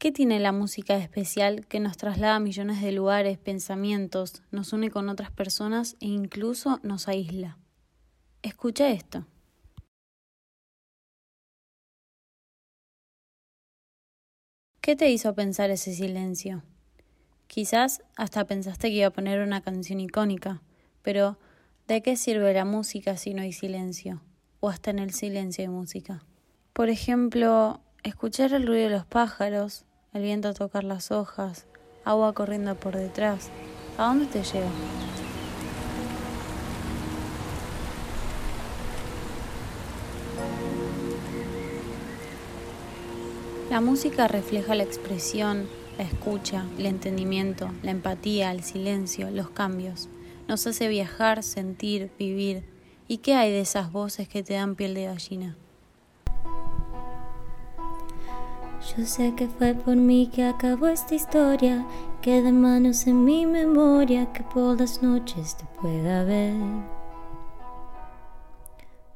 ¿Qué tiene la música especial que nos traslada a millones de lugares, pensamientos, nos une con otras personas e incluso nos aísla? Escucha esto. ¿Qué te hizo pensar ese silencio? Quizás hasta pensaste que iba a poner una canción icónica, pero ¿de qué sirve la música si no hay silencio? O hasta en el silencio hay música. Por ejemplo, escuchar el ruido de los pájaros, el viento tocar las hojas, agua corriendo por detrás. ¿A dónde te lleva? La música refleja la expresión, la escucha, el entendimiento, la empatía, el silencio, los cambios. Nos hace viajar, sentir, vivir. ¿Y qué hay de esas voces que te dan piel de gallina? Yo sé que fue por mí que acabó esta historia, queda manos en mi memoria que por las noches te pueda ver.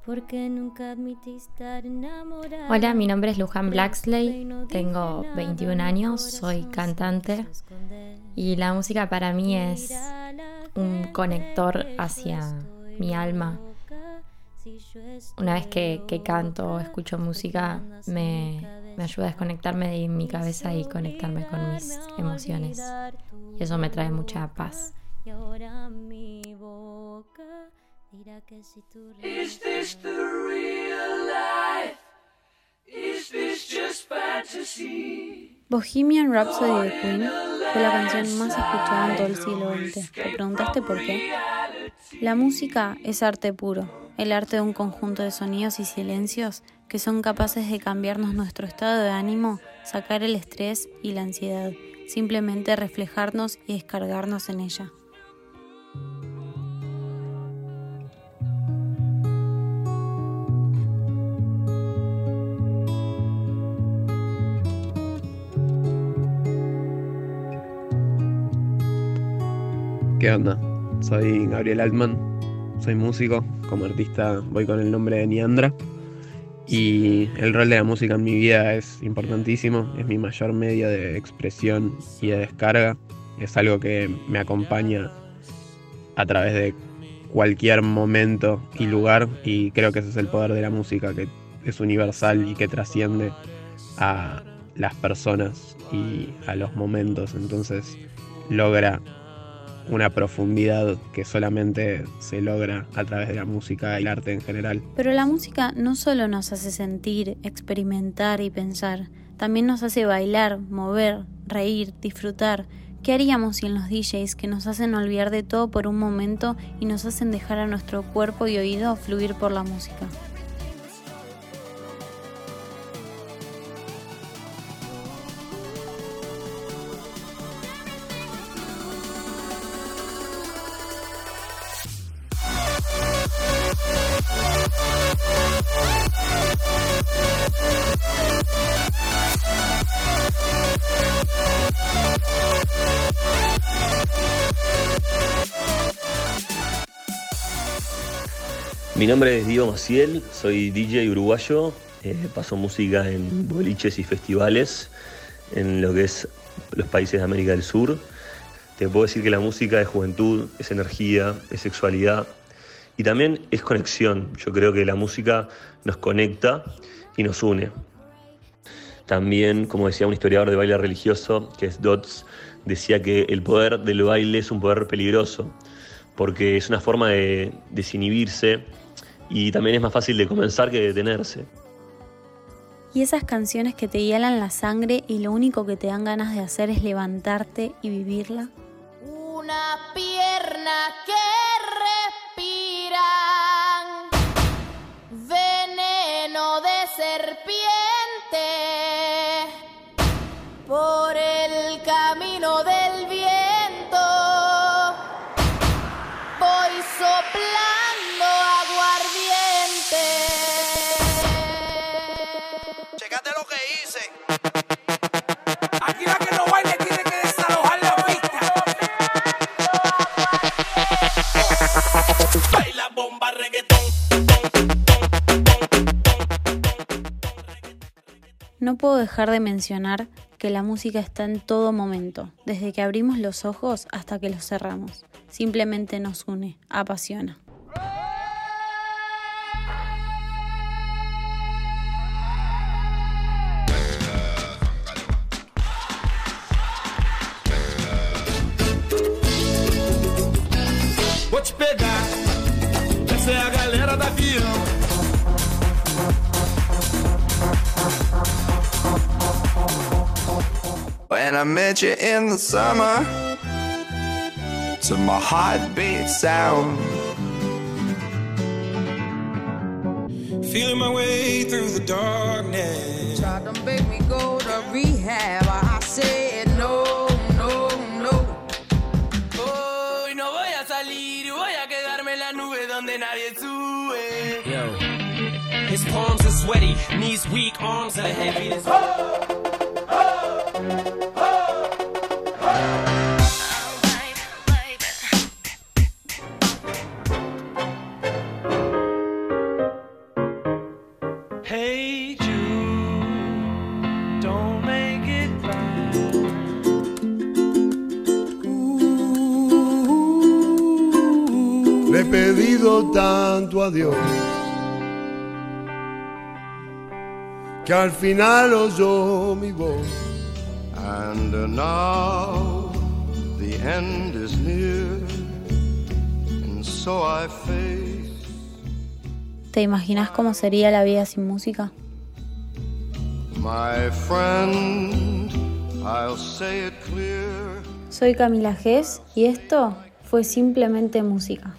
Porque nunca admití estar enamorada. Hola, mi nombre es Luján Blacksley, tengo 21 años, soy cantante y la música para mí es un conector hacia mi alma. Una vez que, que canto o escucho música me, me ayuda a desconectarme de mi cabeza y conectarme con mis emociones. Y eso me trae mucha paz. Bohemian Rhapsody de Queen fue la canción más escuchada en todo el siglo XX. ¿Te preguntaste por qué? La música es arte puro, el arte de un conjunto de sonidos y silencios que son capaces de cambiarnos nuestro estado de ánimo, sacar el estrés y la ansiedad, simplemente reflejarnos y descargarnos en ella. ¿Qué onda? Soy Gabriel Altman, soy músico, como artista voy con el nombre de Niandra. Y el rol de la música en mi vida es importantísimo, es mi mayor medio de expresión y de descarga, es algo que me acompaña a través de cualquier momento y lugar y creo que ese es el poder de la música, que es universal y que trasciende a las personas y a los momentos, entonces logra una profundidad que solamente se logra a través de la música y el arte en general. Pero la música no solo nos hace sentir, experimentar y pensar, también nos hace bailar, mover, reír, disfrutar. ¿Qué haríamos sin los DJs que nos hacen olvidar de todo por un momento y nos hacen dejar a nuestro cuerpo y oído fluir por la música? Mi nombre es Diego Maciel, soy DJ uruguayo, eh, paso música en boliches y festivales en lo que es los países de América del Sur. Te puedo decir que la música es juventud, es energía, es sexualidad y también es conexión. Yo creo que la música nos conecta y nos une. También, como decía un historiador de baile religioso, que es Dodds, decía que el poder del baile es un poder peligroso, porque es una forma de desinhibirse y también es más fácil de comenzar que detenerse. Y esas canciones que te hielan la sangre y lo único que te dan ganas de hacer es levantarte y vivirla. Una pierna que respira veneno de serpiente por el camino del La bomba reggaetón. No puedo dejar de mencionar que la música está en todo momento, desde que abrimos los ojos hasta que los cerramos. Simplemente nos une, apasiona. Te pegar. Essa é a galera da avião. When I met you in the summer, to my heartbeat sound. Feeling my way through the darkness. Tried to make me go to rehab. I said too. Yo. His palms are sweaty, knees weak, arms are heavy. Oh, oh. He pedido tanto a Dios que al final oyó mi voz. And now the end is near, and so I face ¿Te imaginas cómo sería la vida sin música? my friend. I'll say it clear. Soy Camila Gess y esto fue simplemente música.